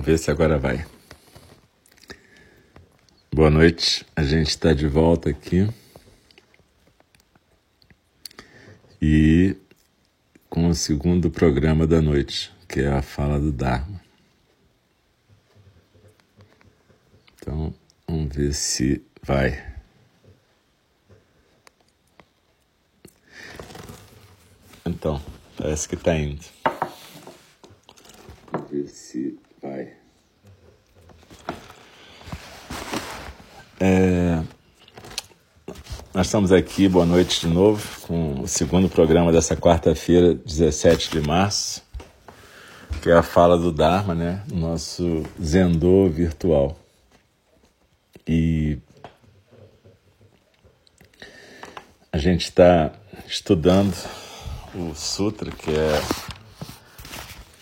Vamos ver se agora vai. Boa noite, a gente está de volta aqui. E com o segundo programa da noite, que é a fala do Dharma. Então, vamos ver se vai. Então, parece que está indo. Vamos ver se vai. É... Nós estamos aqui, boa noite de novo, com o segundo programa dessa quarta-feira, 17 de março, que é a fala do Dharma, né? Nosso Zendô virtual. E a gente está estudando o Sutra, que é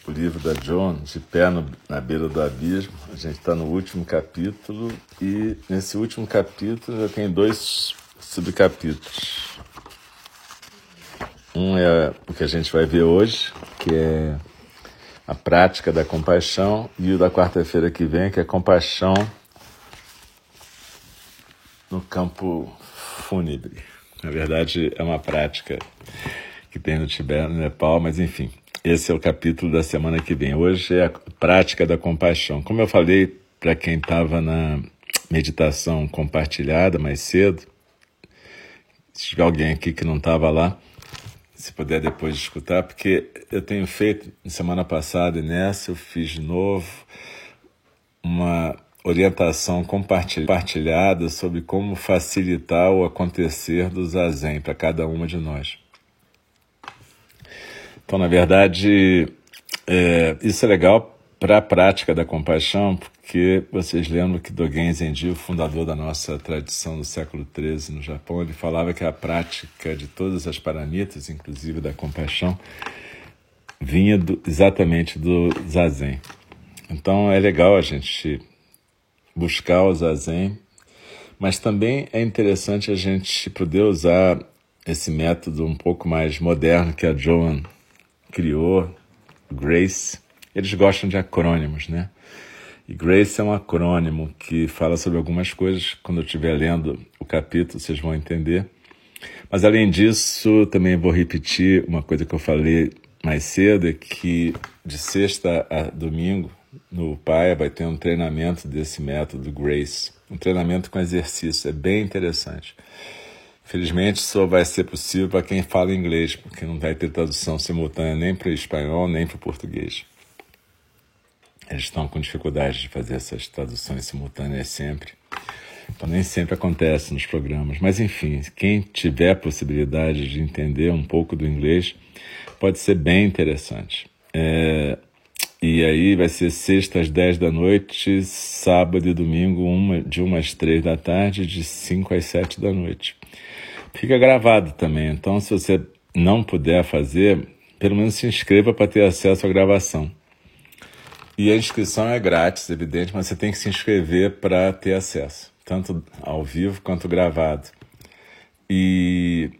o livro da John, de pé no, na beira do abismo. A gente está no último capítulo e nesse último capítulo já tem dois subcapítulos. Um é o que a gente vai ver hoje, que é a prática da compaixão, e o da quarta-feira que vem, que é compaixão no campo fúnebre. Na verdade, é uma prática que tem no Tibete, no Nepal, mas enfim, esse é o capítulo da semana que vem. Hoje é a prática da compaixão. Como eu falei para quem estava na meditação compartilhada mais cedo, se tiver alguém aqui que não estava lá, se puder depois escutar, porque eu tenho feito, semana passada e nessa, eu fiz de novo uma orientação compartilhada sobre como facilitar o acontecer do zazen para cada uma de nós. Então, na verdade, é, isso é legal para a prática da compaixão, porque vocês lembram que Dogen Zenji, o fundador da nossa tradição do século XIII no Japão, ele falava que a prática de todas as paramitas, inclusive da compaixão, vinha do, exatamente do zazen. Então é legal a gente buscar o zazen, mas também é interessante a gente poder usar esse método um pouco mais moderno que a Joan criou, Grace. Eles gostam de acrônimos, né? E Grace é um acrônimo que fala sobre algumas coisas. Quando eu estiver lendo o capítulo, vocês vão entender. Mas além disso, também vou repetir uma coisa que eu falei mais cedo, é que de sexta a domingo, no PAIA, vai ter um treinamento desse método Grace. Um treinamento com exercício. É bem interessante. Felizmente só vai ser possível para quem fala inglês, porque não vai ter tradução simultânea nem para o espanhol nem para o português. Eles estão com dificuldade de fazer essas traduções simultâneas sempre. Então nem sempre acontece nos programas. Mas enfim, quem tiver possibilidade de entender um pouco do inglês, pode ser bem interessante. É, e aí vai ser sexta às 10 da noite, sábado e domingo, uma, de 1 às 3 da tarde, de 5 às 7 da noite fica gravado também. Então, se você não puder fazer, pelo menos se inscreva para ter acesso à gravação. E a inscrição é grátis, evidente, mas você tem que se inscrever para ter acesso, tanto ao vivo quanto gravado. E,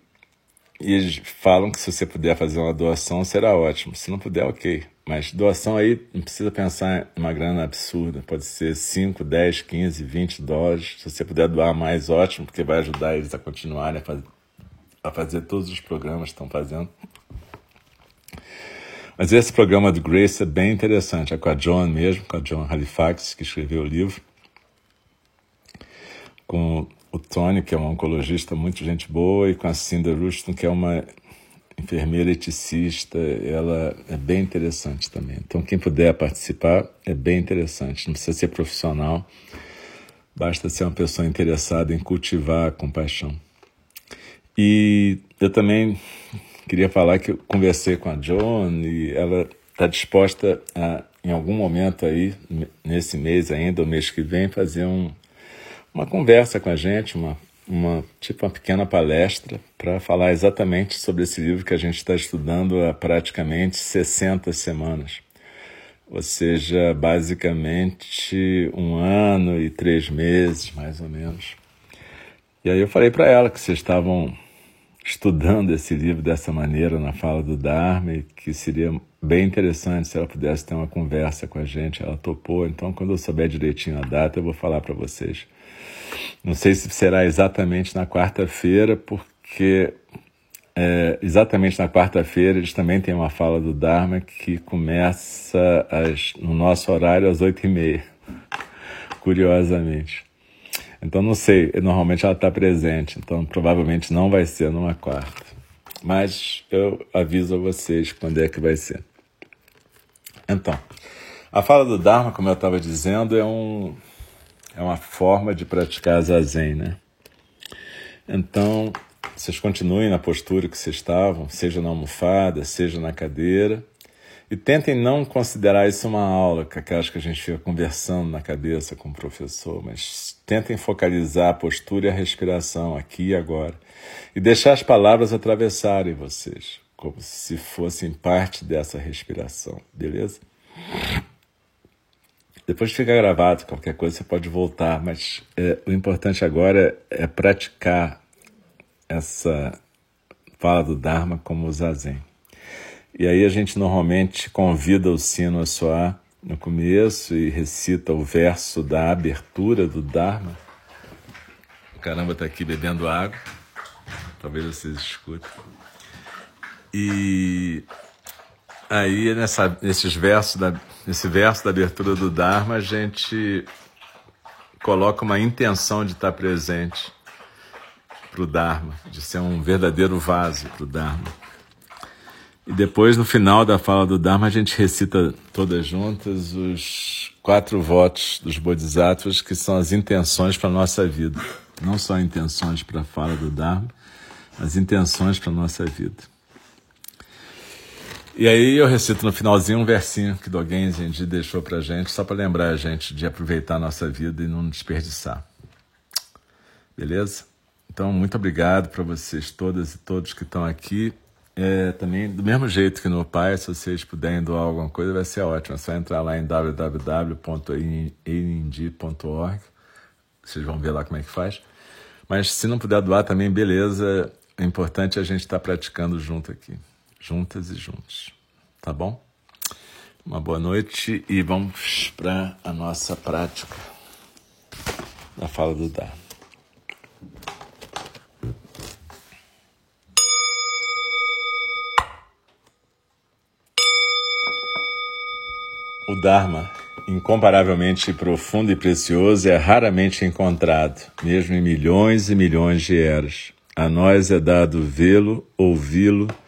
e eles falam que se você puder fazer uma doação, será ótimo. Se não puder, ok. Mas doação aí não precisa pensar em uma grana absurda. Pode ser 5, 10, 15, 20 dólares. Se você puder doar mais, ótimo, porque vai ajudar eles a continuarem a, faz... a fazer todos os programas que estão fazendo. Mas esse programa do Grace é bem interessante. É com a John mesmo, com a John Halifax, que escreveu o livro. Com o Tony, que é um oncologista muito gente boa, e com a Cinda Ruston, que é uma enfermeira eticista, ela é bem interessante também. Então, quem puder participar é bem interessante. Não precisa ser profissional, basta ser uma pessoa interessada em cultivar a compaixão. E eu também queria falar que eu conversei com a John e ela está disposta a, em algum momento aí, nesse mês ainda, ou mês que vem, fazer um, uma conversa com a gente, uma uma tipo uma pequena palestra para falar exatamente sobre esse livro que a gente está estudando há praticamente 60 semanas. Ou seja, basicamente um ano e três meses, mais ou menos. E aí eu falei para ela que vocês estavam estudando esse livro dessa maneira na fala do Dharma e que seria bem interessante se ela pudesse ter uma conversa com a gente. Ela topou, então quando eu souber direitinho a data eu vou falar para vocês. Não sei se será exatamente na quarta-feira, porque é, exatamente na quarta-feira eles também têm uma fala do Dharma que começa às, no nosso horário às oito e meia, curiosamente. Então não sei, normalmente ela está presente, então provavelmente não vai ser numa quarta. Mas eu aviso a vocês quando é que vai ser. Então, a fala do Dharma, como eu estava dizendo, é, um, é uma forma de praticar zazen, né? Então, vocês continuem na postura que vocês estavam, seja na almofada, seja na cadeira, e tentem não considerar isso uma aula, que aquelas que a gente fica conversando na cabeça com o professor, mas tentem focalizar a postura e a respiração aqui e agora. E deixar as palavras atravessarem vocês, como se fossem parte dessa respiração, beleza? Depois fica gravado, qualquer coisa você pode voltar, mas é, o importante agora é praticar essa fala do Dharma como o Zazen. E aí a gente normalmente convida o sino a soar no começo e recita o verso da abertura do Dharma. O caramba está aqui bebendo água, talvez vocês escutem. E aí nessa, nesses versos da, nesse verso da abertura do Dharma a gente coloca uma intenção de estar presente para o Dharma, de ser um verdadeiro vaso para o Dharma. E depois, no final da fala do Dharma, a gente recita todas juntas os quatro votos dos Bodhisattvas, que são as intenções para a nossa vida. Não só intenções para a fala do Dharma, mas intenções para a nossa vida. E aí eu recito no finalzinho um versinho que Dogen Zenji deixou para a gente, só para lembrar a gente de aproveitar a nossa vida e não desperdiçar. Beleza? Então, muito obrigado para vocês todas e todos que estão aqui. É, também, do mesmo jeito que no Pai, se vocês puderem doar alguma coisa, vai ser ótimo. É só entrar lá em www.eindi.org. Vocês vão ver lá como é que faz. Mas se não puder doar também, beleza. É importante a gente estar tá praticando junto aqui. Juntas e juntos. Tá bom? Uma boa noite e vamos para a nossa prática da fala do Dharma. O Dharma, incomparavelmente profundo e precioso, é raramente encontrado, mesmo em milhões e milhões de eras. A nós é dado vê-lo, ouvi-lo,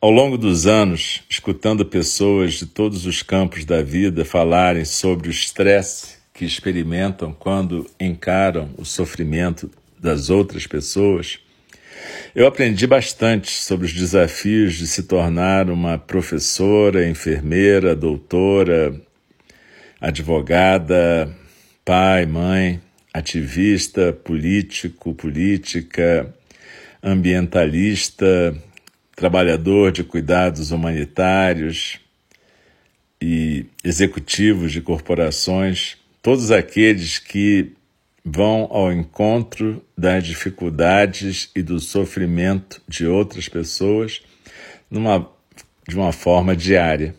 Ao longo dos anos, escutando pessoas de todos os campos da vida falarem sobre o estresse que experimentam quando encaram o sofrimento das outras pessoas, eu aprendi bastante sobre os desafios de se tornar uma professora, enfermeira, doutora, advogada, pai, mãe, ativista, político, política, ambientalista, trabalhador de cuidados humanitários e executivos de corporações, todos aqueles que vão ao encontro das dificuldades e do sofrimento de outras pessoas numa, de uma forma diária.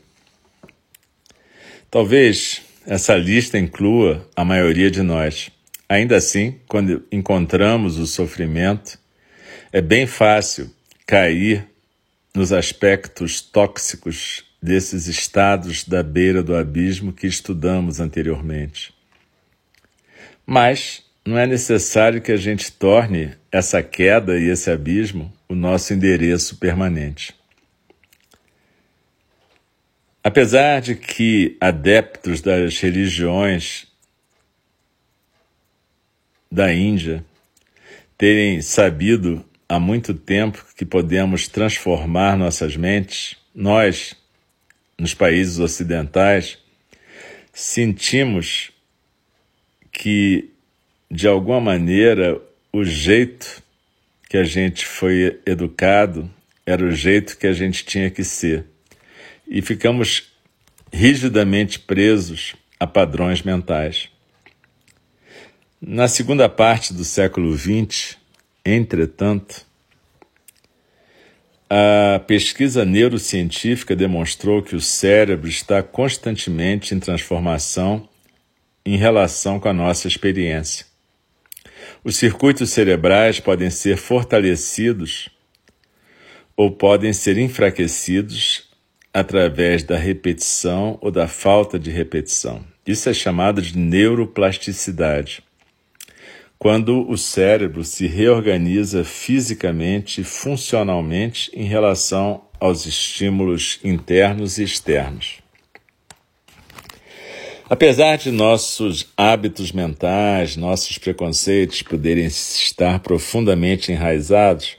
Talvez essa lista inclua a maioria de nós. Ainda assim, quando encontramos o sofrimento, é bem fácil cair nos aspectos tóxicos desses estados da beira do abismo que estudamos anteriormente. Mas não é necessário que a gente torne essa queda e esse abismo o nosso endereço permanente. Apesar de que adeptos das religiões da Índia terem sabido há muito tempo que podemos transformar nossas mentes, nós, nos países ocidentais, sentimos que, de alguma maneira, o jeito que a gente foi educado era o jeito que a gente tinha que ser. E ficamos rigidamente presos a padrões mentais. Na segunda parte do século XX, entretanto, a pesquisa neurocientífica demonstrou que o cérebro está constantemente em transformação em relação com a nossa experiência. Os circuitos cerebrais podem ser fortalecidos ou podem ser enfraquecidos através da repetição ou da falta de repetição. Isso é chamado de neuroplasticidade quando o cérebro se reorganiza fisicamente e funcionalmente em relação aos estímulos internos e externos. Apesar de nossos hábitos mentais, nossos preconceitos poderem estar profundamente enraizados,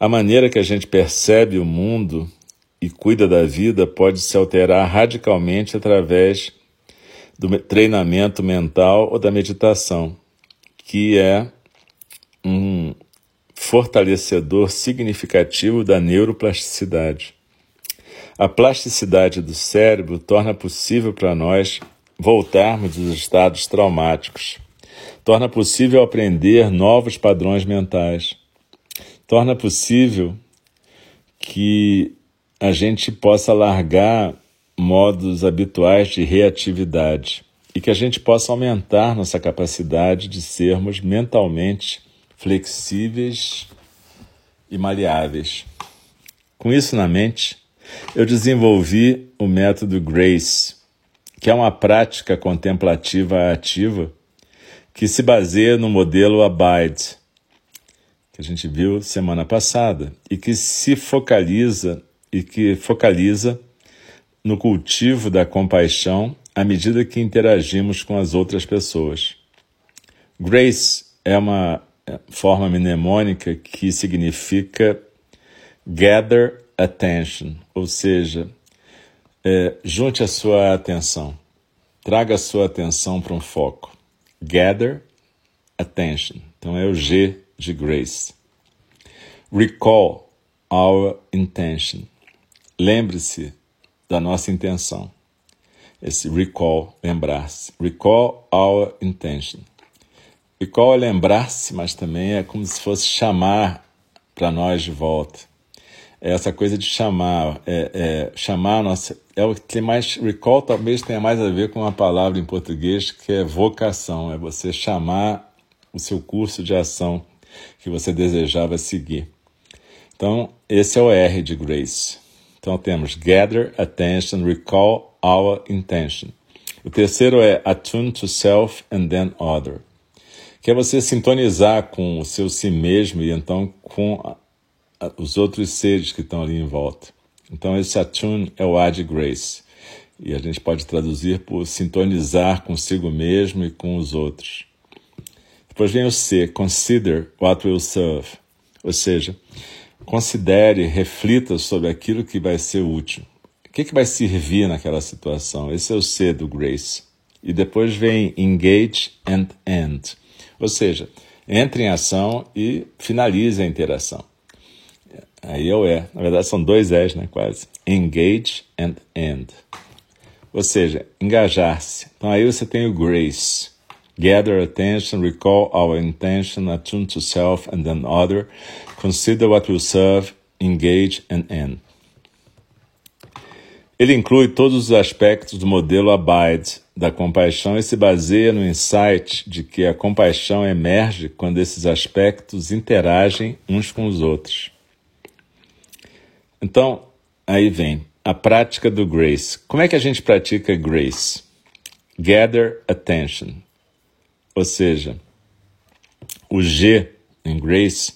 a maneira que a gente percebe o mundo e cuida da vida pode se alterar radicalmente através do treinamento mental ou da meditação que é um fortalecedor significativo da neuroplasticidade. A plasticidade do cérebro torna possível para nós voltarmos dos estados traumáticos, torna possível aprender novos padrões mentais, torna possível que a gente possa largar modos habituais de reatividade e que a gente possa aumentar nossa capacidade de sermos mentalmente flexíveis e maleáveis. Com isso na mente, eu desenvolvi o método GRACE, que é uma prática contemplativa ativa que se baseia no modelo Abide, que a gente viu semana passada, e que se focaliza e que focaliza no cultivo da compaixão à medida que interagimos com as outras pessoas. Grace é uma é, forma mnemônica que significa gather attention, ou seja, é, junte a sua atenção, traga a sua atenção para um foco. Gather attention. Então é o G de Grace. Recall our intention. Lembre-se da nossa intenção esse recall, lembrar-se. Recall our intention. Recall é lembrar-se, mas também é como se fosse chamar para nós de volta. É essa coisa de chamar, é, é, chamar nossa. É o que tem mais. Recall talvez tenha mais a ver com uma palavra em português que é vocação, é você chamar o seu curso de ação que você desejava seguir. Então, esse é o R de Grace. Então temos gather, attention, recall, our intention. O terceiro é attune to self and then other, que é você sintonizar com o seu si mesmo e então com a, a, os outros seres que estão ali em volta. Então esse attune é o ad grace e a gente pode traduzir por sintonizar consigo mesmo e com os outros. Depois vem o C, consider what will serve, ou seja, considere, reflita sobre aquilo que vai ser útil que, que vai servir naquela situação? Esse é o C do Grace. E depois vem engage and end. Ou seja, entre em ação e finalize a interação. Aí é o E. Na verdade, são dois E's, né? Quase. Engage and end. Ou seja, engajar-se. Então aí você tem o grace. Gather attention, recall our intention, attune to self and then other, consider what will serve, engage and end. Ele inclui todos os aspectos do modelo Abide da compaixão e se baseia no insight de que a compaixão emerge quando esses aspectos interagem uns com os outros. Então, aí vem a prática do grace. Como é que a gente pratica grace? Gather attention. Ou seja, o G em grace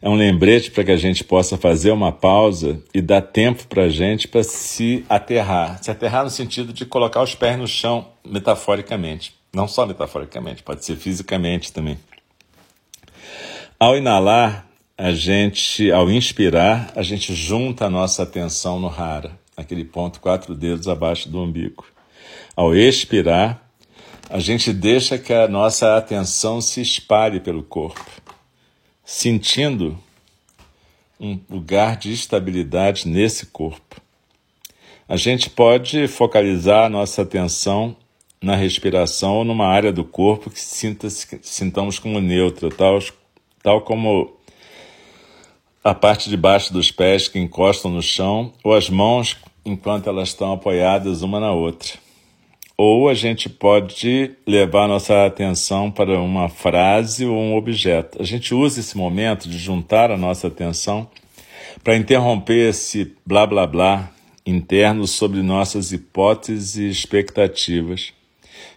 é um lembrete para que a gente possa fazer uma pausa e dar tempo para a gente para se aterrar. Se aterrar no sentido de colocar os pés no chão, metaforicamente. Não só metaforicamente, pode ser fisicamente também. Ao inalar, a gente, ao inspirar, a gente junta a nossa atenção no hara, aquele ponto quatro dedos abaixo do umbigo. Ao expirar, a gente deixa que a nossa atenção se espalhe pelo corpo sentindo um lugar de estabilidade nesse corpo. A gente pode focalizar a nossa atenção na respiração ou numa área do corpo que sinta sintamos como neutra, tal, tal como a parte de baixo dos pés que encostam no chão ou as mãos enquanto elas estão apoiadas uma na outra ou a gente pode levar nossa atenção para uma frase ou um objeto. A gente usa esse momento de juntar a nossa atenção para interromper esse blá blá blá interno sobre nossas hipóteses e expectativas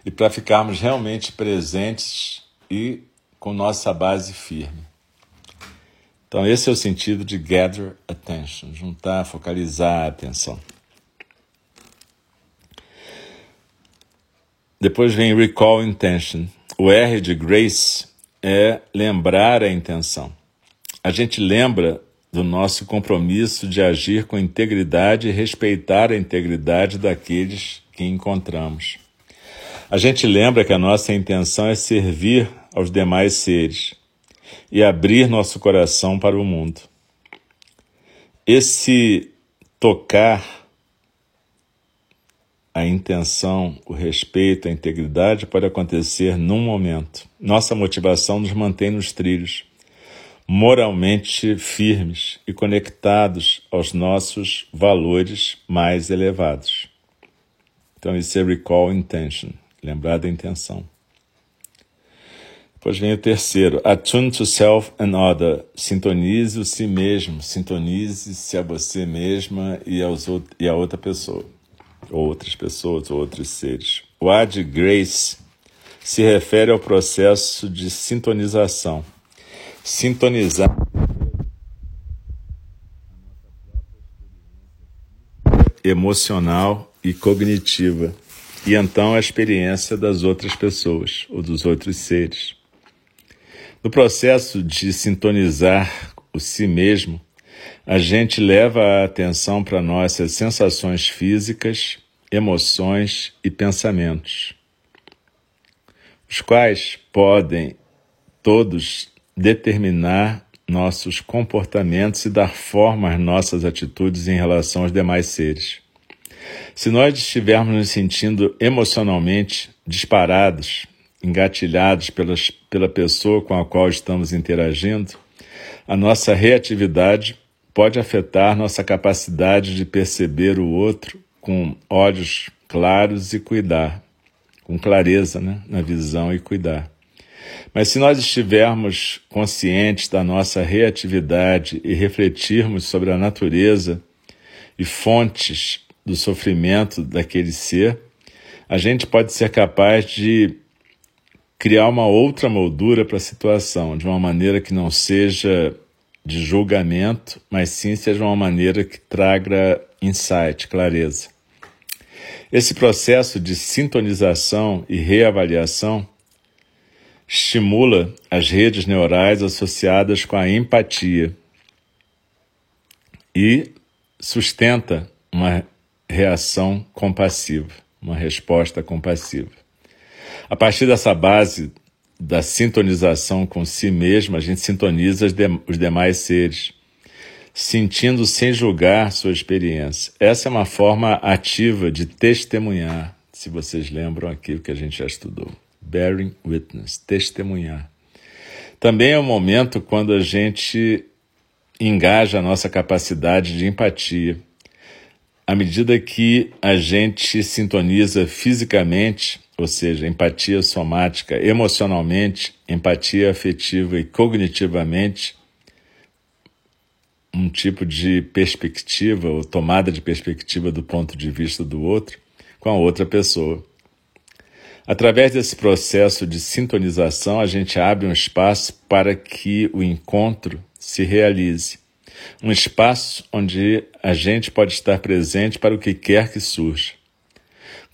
e para ficarmos realmente presentes e com nossa base firme. Então, esse é o sentido de gather attention, juntar, focalizar a atenção. Depois vem recall intention. O R de grace é lembrar a intenção. A gente lembra do nosso compromisso de agir com integridade e respeitar a integridade daqueles que encontramos. A gente lembra que a nossa intenção é servir aos demais seres e abrir nosso coração para o mundo. Esse tocar a intenção, o respeito, a integridade pode acontecer num momento. Nossa motivação nos mantém nos trilhos, moralmente firmes e conectados aos nossos valores mais elevados. Então, isso é recall intention, lembrar da intenção. Depois vem o terceiro, attune to self and other, sintonize o si mesmo, sintonize-se a você mesma e, aos, e a outra pessoa outras pessoas, outros seres. O Ad Grace se refere ao processo de sintonização. Sintonizar emocional e cognitiva, e então a experiência das outras pessoas ou dos outros seres. No processo de sintonizar o si mesmo, a gente leva a atenção para nossas sensações físicas, emoções e pensamentos, os quais podem todos determinar nossos comportamentos e dar forma às nossas atitudes em relação aos demais seres. Se nós estivermos nos sentindo emocionalmente disparados, engatilhados pelas, pela pessoa com a qual estamos interagindo, a nossa reatividade pode afetar nossa capacidade de perceber o outro com olhos claros e cuidar, com clareza né, na visão e cuidar. Mas se nós estivermos conscientes da nossa reatividade e refletirmos sobre a natureza e fontes do sofrimento daquele ser, a gente pode ser capaz de criar uma outra moldura para a situação, de uma maneira que não seja de julgamento, mas sim seja uma maneira que traga insight, clareza. Esse processo de sintonização e reavaliação estimula as redes neurais associadas com a empatia e sustenta uma reação compassiva, uma resposta compassiva. A partir dessa base da sintonização com si mesmo, a gente sintoniza os, de, os demais seres, sentindo sem julgar sua experiência. Essa é uma forma ativa de testemunhar, se vocês lembram aquilo que a gente já estudou. Bearing witness, testemunhar. Também é o um momento quando a gente engaja a nossa capacidade de empatia. À medida que a gente sintoniza fisicamente, ou seja, empatia somática, emocionalmente, empatia afetiva e cognitivamente, um tipo de perspectiva ou tomada de perspectiva do ponto de vista do outro com a outra pessoa. Através desse processo de sintonização, a gente abre um espaço para que o encontro se realize. Um espaço onde a gente pode estar presente para o que quer que surja.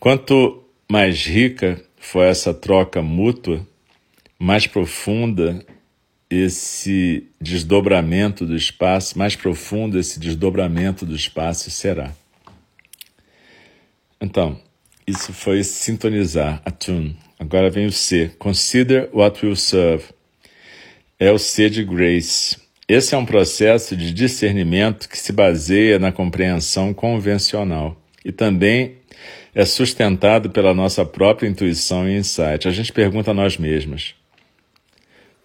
Quanto mais rica for essa troca mútua, mais profunda esse desdobramento do espaço, mais profundo esse desdobramento do espaço será. Então, isso foi sintonizar, attune. Agora vem o C. Consider what will serve. É o C de Grace. Esse é um processo de discernimento que se baseia na compreensão convencional e também é sustentado pela nossa própria intuição e insight. A gente pergunta a nós mesmos: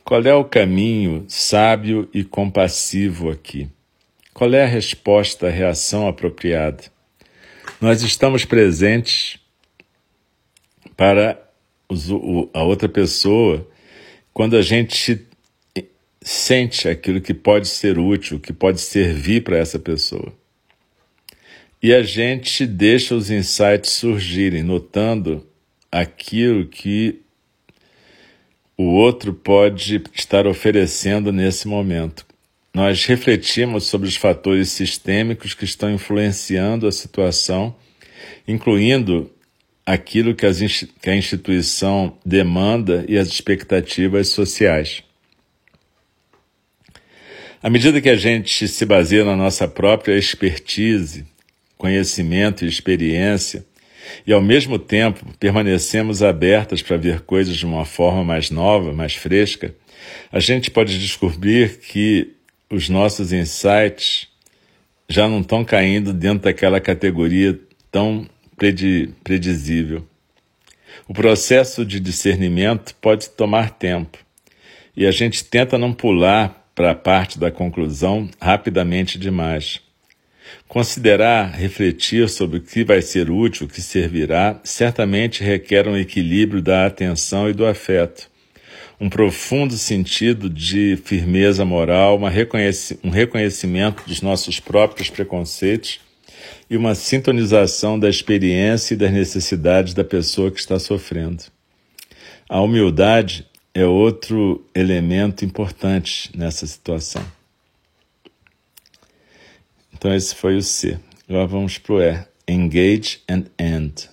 qual é o caminho sábio e compassivo aqui? Qual é a resposta, a reação apropriada? Nós estamos presentes para a outra pessoa quando a gente sente aquilo que pode ser útil, que pode servir para essa pessoa. E a gente deixa os insights surgirem, notando aquilo que o outro pode estar oferecendo nesse momento. Nós refletimos sobre os fatores sistêmicos que estão influenciando a situação, incluindo aquilo que, que a instituição demanda e as expectativas sociais. À medida que a gente se baseia na nossa própria expertise, conhecimento e experiência, e ao mesmo tempo permanecemos abertas para ver coisas de uma forma mais nova, mais fresca, a gente pode descobrir que os nossos insights já não estão caindo dentro daquela categoria tão predizível. O processo de discernimento pode tomar tempo e a gente tenta não pular para a parte da conclusão rapidamente demais. Considerar, refletir sobre o que vai ser útil, o que servirá, certamente requer um equilíbrio da atenção e do afeto, um profundo sentido de firmeza moral, um reconhecimento dos nossos próprios preconceitos e uma sintonização da experiência e das necessidades da pessoa que está sofrendo. A humildade é outro elemento importante nessa situação. Então, esse foi o C. Agora vamos para o E. Engage and End.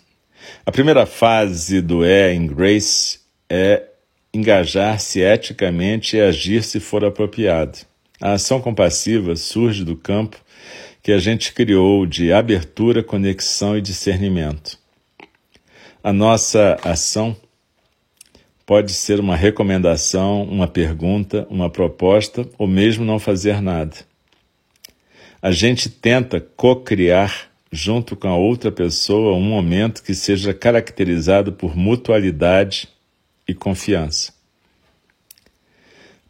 A primeira fase do E em Grace é engajar-se eticamente e agir se for apropriado. A ação compassiva surge do campo que a gente criou de abertura, conexão e discernimento. A nossa ação pode ser uma recomendação, uma pergunta, uma proposta ou mesmo não fazer nada. A gente tenta co-criar junto com a outra pessoa um momento que seja caracterizado por mutualidade e confiança.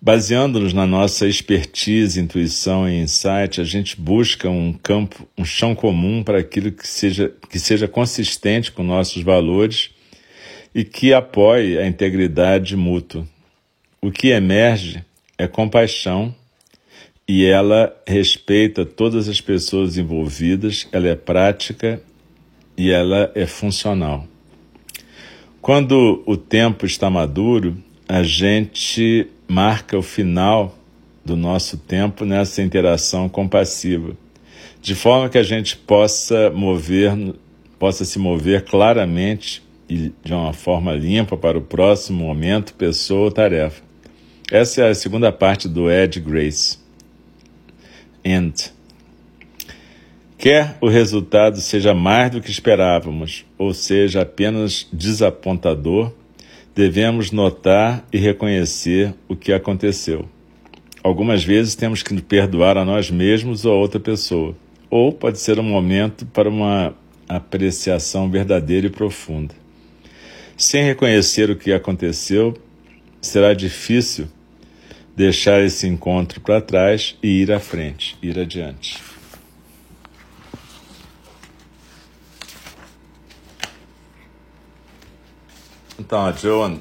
Baseando-nos na nossa expertise, intuição e insight, a gente busca um campo, um chão comum para aquilo que seja, que seja consistente com nossos valores e que apoie a integridade mútua. O que emerge é compaixão e ela respeita todas as pessoas envolvidas, ela é prática e ela é funcional. Quando o tempo está maduro, a gente marca o final do nosso tempo nessa interação compassiva, de forma que a gente possa mover, possa se mover claramente e de uma forma limpa para o próximo momento, pessoa ou tarefa. Essa é a segunda parte do Ed Grace. End. Quer o resultado seja mais do que esperávamos, ou seja apenas desapontador, devemos notar e reconhecer o que aconteceu. Algumas vezes temos que perdoar a nós mesmos ou a outra pessoa, ou pode ser um momento para uma apreciação verdadeira e profunda. Sem reconhecer o que aconteceu, será difícil deixar esse encontro para trás e ir à frente, ir adiante. Então, a Joan,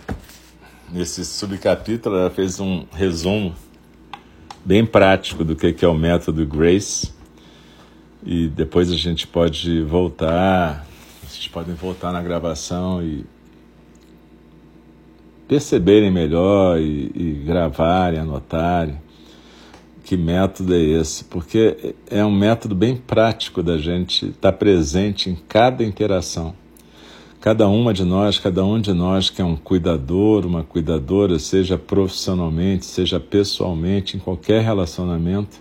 nesse subcapítulo, ela fez um resumo bem prático do que é o método Grace. E depois a gente pode voltar, vocês podem voltar na gravação e perceberem melhor e, e gravarem, anotarem que método é esse, porque é um método bem prático da gente estar presente em cada interação. Cada uma de nós, cada um de nós que é um cuidador, uma cuidadora, seja profissionalmente, seja pessoalmente, em qualquer relacionamento,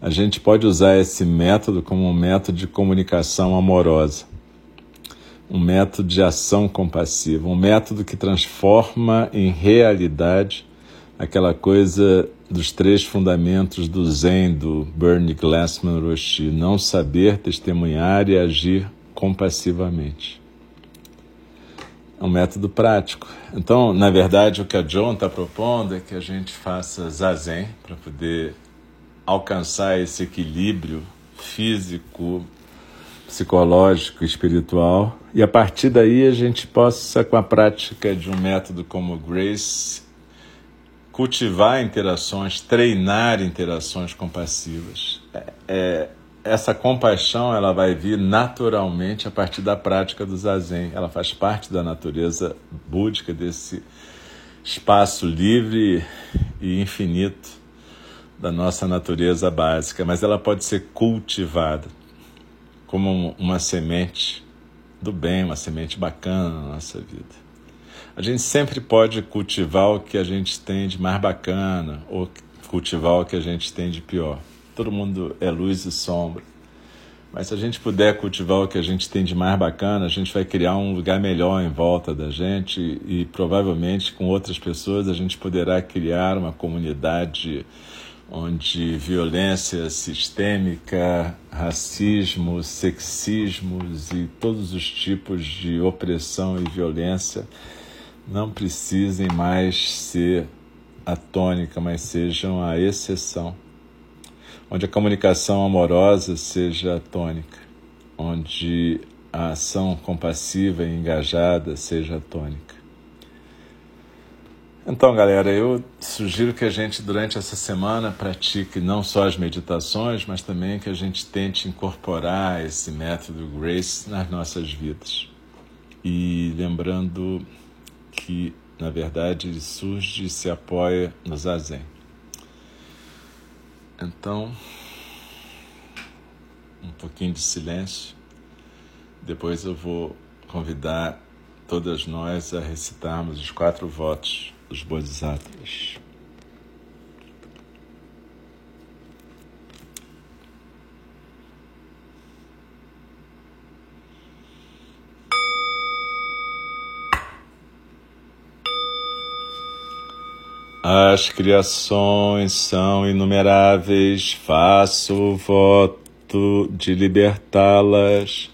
a gente pode usar esse método como um método de comunicação amorosa, um método de ação compassiva, um método que transforma em realidade aquela coisa dos três fundamentos do Zen do Bernie Glassman Roshi: não saber, testemunhar e agir compassivamente. É um método prático. Então, na verdade, o que a John está propondo é que a gente faça zazen para poder alcançar esse equilíbrio físico, psicológico, espiritual, e a partir daí a gente possa, com a prática de um método como Grace, cultivar interações, treinar interações compassivas. É, é, essa compaixão ela vai vir naturalmente a partir da prática do zazen. Ela faz parte da natureza búdica desse espaço livre e infinito da nossa natureza básica, mas ela pode ser cultivada como uma semente do bem, uma semente bacana na nossa vida. A gente sempre pode cultivar o que a gente tem de mais bacana ou cultivar o que a gente tem de pior. Todo mundo é luz e sombra. Mas se a gente puder cultivar o que a gente tem de mais bacana, a gente vai criar um lugar melhor em volta da gente e provavelmente com outras pessoas a gente poderá criar uma comunidade onde violência sistêmica, racismo, sexismos e todos os tipos de opressão e violência não precisem mais ser a tônica, mas sejam a exceção. Onde a comunicação amorosa seja a tônica, onde a ação compassiva e engajada seja a tônica. Então, galera, eu sugiro que a gente, durante essa semana, pratique não só as meditações, mas também que a gente tente incorporar esse método Grace nas nossas vidas. E lembrando que, na verdade, ele surge e se apoia no zazen. Então, um pouquinho de silêncio. Depois eu vou convidar todas nós a recitarmos os quatro votos dos Bodhisattvas. As criações são inumeráveis, faço o voto de libertá-las.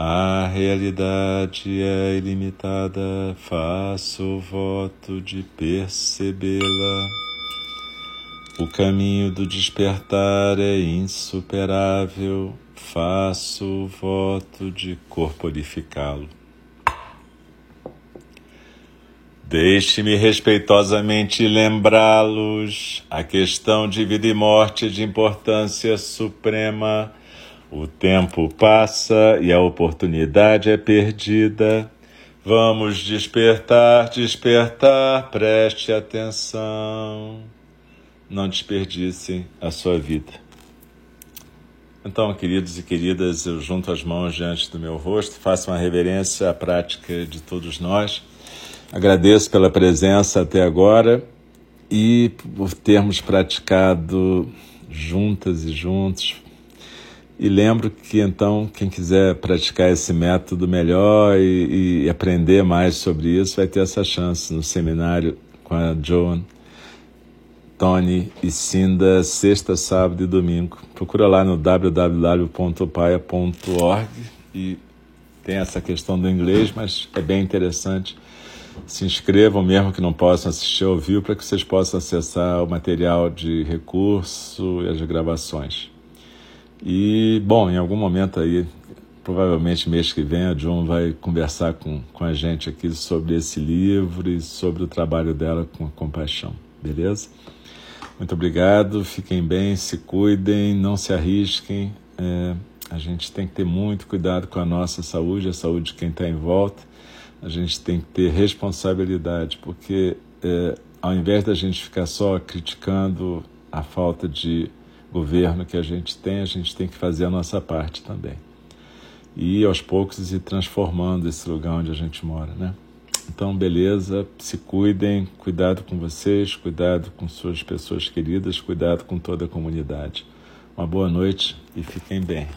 A realidade é ilimitada, faço o voto de percebê-la. O caminho do despertar é insuperável, faço o voto de corporificá-lo. Deixe-me respeitosamente lembrá-los: a questão de vida e morte é de importância suprema. O tempo passa e a oportunidade é perdida. Vamos despertar, despertar, preste atenção. Não desperdice a sua vida. Então, queridos e queridas, eu junto as mãos diante do meu rosto, faço uma reverência à prática de todos nós Agradeço pela presença até agora e por termos praticado juntas e juntos. E lembro que então, quem quiser praticar esse método melhor e, e aprender mais sobre isso, vai ter essa chance no seminário com a Joan, Tony e Cinda, sexta, sábado e domingo. Procura lá no www.paia.org e tem essa questão do inglês, mas é bem interessante se inscrevam, mesmo que não possam assistir ao vivo, para que vocês possam acessar o material de recurso e as gravações. E, bom, em algum momento aí, provavelmente mês que vem, a John vai conversar com, com a gente aqui sobre esse livro e sobre o trabalho dela com a compaixão, beleza? Muito obrigado, fiquem bem, se cuidem, não se arrisquem. É, a gente tem que ter muito cuidado com a nossa saúde, a saúde de quem está em volta a gente tem que ter responsabilidade, porque é, ao invés da gente ficar só criticando a falta de governo que a gente tem, a gente tem que fazer a nossa parte também. E aos poucos ir transformando esse lugar onde a gente mora, né? Então, beleza, se cuidem, cuidado com vocês, cuidado com suas pessoas queridas, cuidado com toda a comunidade. Uma boa noite e fiquem bem.